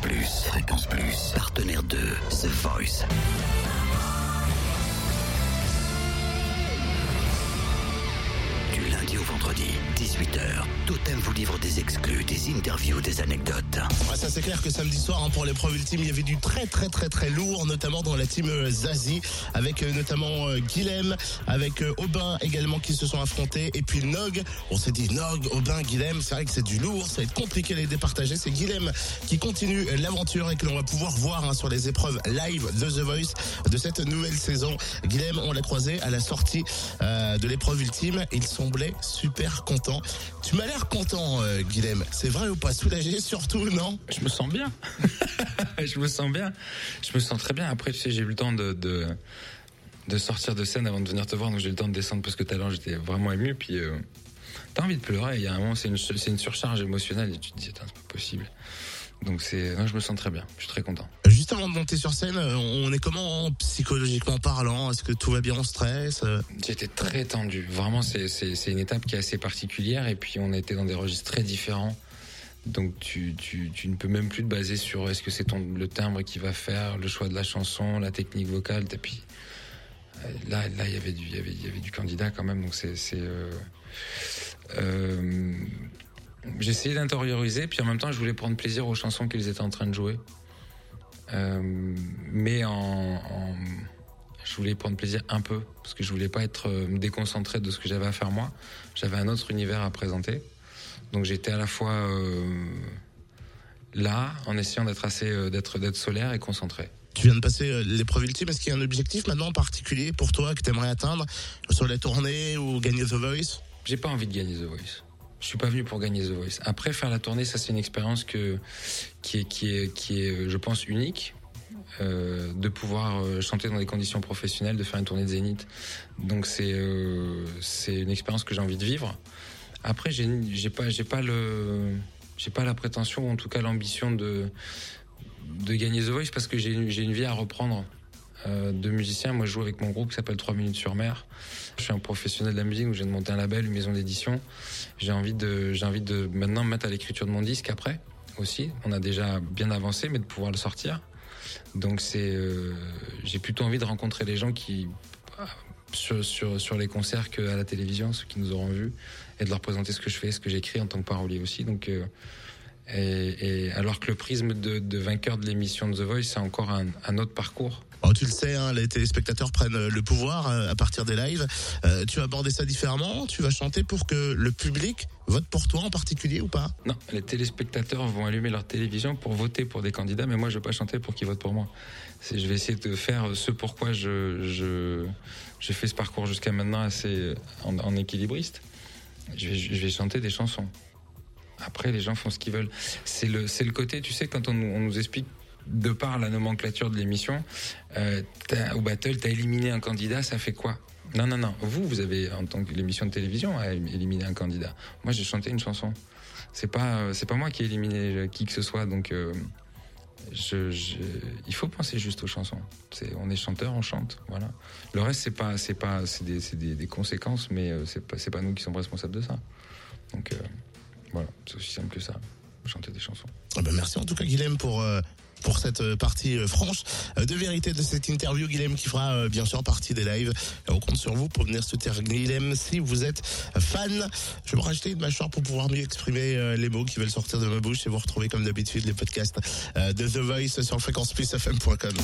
Fréquence Plus. Partenaire de The Voice. Vendredi, 18h, Totem vous livre des exclus, des interviews, des anecdotes. Ouais, ça c'est clair que samedi soir hein, pour l'épreuve ultime, il y avait du très très très très lourd, notamment dans la team euh, Zazie, avec euh, notamment euh, Guilhem, avec euh, Aubin également qui se sont affrontés, et puis Nog. On s'est dit Nog, Aubin, Guilhem, c'est vrai que c'est du lourd, ça va être compliqué de les départager. C'est Guilhem qui continue l'aventure et que l'on va pouvoir voir hein, sur les épreuves live de The Voice de cette nouvelle saison. Guilhem, on l'a croisé à la sortie euh, de l'épreuve ultime, il semblait super content. Tu m'as l'air content, euh, Guilhem. C'est vrai ou pas? Soulagé surtout, non? Je me sens bien. je me sens bien. Je me sens très bien. Après, tu sais, j'ai eu le temps de, de, sortir de scène avant de venir te voir, donc j'ai eu le temps de descendre parce que tout à l'heure j'étais vraiment ému. Puis euh, t'as envie de pleurer. Il y a un moment, c'est une, surcharge émotionnelle et tu te dis, c'est pas possible. Donc c'est, je me sens très bien. Je suis très content. De monter sur scène, euh, on est comment psychologiquement parlant? Est-ce que tout va bien On stresse Euh, J'étais très tendu. Vraiment, c'est, une étape qui est assez particulière. Et puis, on était dans des registres très différents. Donc, tu, tu, tu ne peux même plus te baser sur est-ce que c'est ton, le timbre qui va faire, le choix de la chanson, la technique vocale. Et euh, là, là, il y avait du, y avait, y avait du candidat quand même. Donc, c'est, c'est, euh, essayé d'intérioriser. Puis, en même temps, je voulais prendre plaisir aux chansons qu'ils étaient en train de jouer. Euh, mais en, en je voulais prendre plaisir un peu parce que je voulais pas être euh, me déconcentré de ce que j'avais à faire moi. J'avais un autre univers à présenter, donc j'étais à la fois euh, là en essayant d'être assez euh, d'être d'être solaire et concentré. Tu viens de passer euh, l'épreuve ultime. Est-ce qu'il y a un objectif maintenant en particulier pour toi que tu aimerais atteindre sur la tournée ou gagner The Voice? J'ai pas envie de gagner The Voice. Je suis pas venu pour gagner The Voice. Après faire la tournée, ça c'est une expérience qui est qui est qui est euh, je pense unique. Euh, de pouvoir euh, chanter dans des conditions professionnelles, de faire une tournée de Zénith. Donc c'est c'est une expérience que j'ai envie de vivre. Après j'ai j'ai pas j'ai pas le j'ai pas la prétention ou en tout cas l'ambition de de gagner The Voice parce que j'ai une, une vie à reprendre de musicien. Moi je joue avec mon groupe qui s'appelle 3 minutes sur mer. Je suis un professionnel de la musique où de monter un label, une maison d'édition. J'ai envie de j'ai envie de maintenant me mettre à l'écriture de mon disque après aussi. On a déjà bien avancé mais de pouvoir le sortir. Donc c'est, euh, j'ai plutôt envie de rencontrer les gens qui sur, sur, les concerts qu'à la télévision, ceux qui nous auront vus, et de leur présenter ce que je fais, ce que j'écris en tant que parolier aussi. Donc euh, et, alors que le prisme de, vainqueur de l'émission de The Voice, c'est encore un autre parcours. Oh, tu le sais, hein, les téléspectateurs prennent le pouvoir euh, à partir des lives. Euh, tu vas aborder ça différemment? Tu vas chanter pour que le public vote pour toi en particulier ou pas? Non, les téléspectateurs vont allumer leur télévision pour voter pour des candidats, mais moi je vais pas chanter pour qu'ils votent pour moi. Je vais essayer de faire ce pourquoi je, j'ai fait ce parcours jusqu'à maintenant assez en, équilibriste. Je vais, chanter des chansons. Après, les gens font ce qu'ils veulent. C'est le, c'est le côté, tu sais, quand on nous explique de par la nomenclature de l'émission, euh, au battle, t'as éliminé un candidat, ça fait quoi? Non, non, non. Vous, vous avez, en tant que l'émission de télévision, éliminé un candidat. Moi, j'ai chanté une chanson. C'est pas, euh, c'est pas moi qui ai éliminé euh, qui que ce soit. Donc, il faut penser juste aux chansons. On est chanteur, on chante. Voilà. Le reste, c'est pas, c'est pas, c'est des, des, conséquences, mais c'est pas, pas nous qui sommes responsables de ça. Donc, voilà, c'est aussi simple que ça. Chanter des chansons. Ah ben, Merci en tout cas Guilhem pour pour cette euh, partie euh, franche euh, de vérité de cette interview. Guilhem qui fera bien sûr partie des lives. On compte sur vous pour venir soutenir Guilhem si vous êtes fan. Je vais me racheter une mâchoire pour pouvoir mieux exprimer les mots qui veulent sortir de ma bouche et vous retrouver comme d'habitude les podcasts de The Voice sur fréquenceplusfm.com.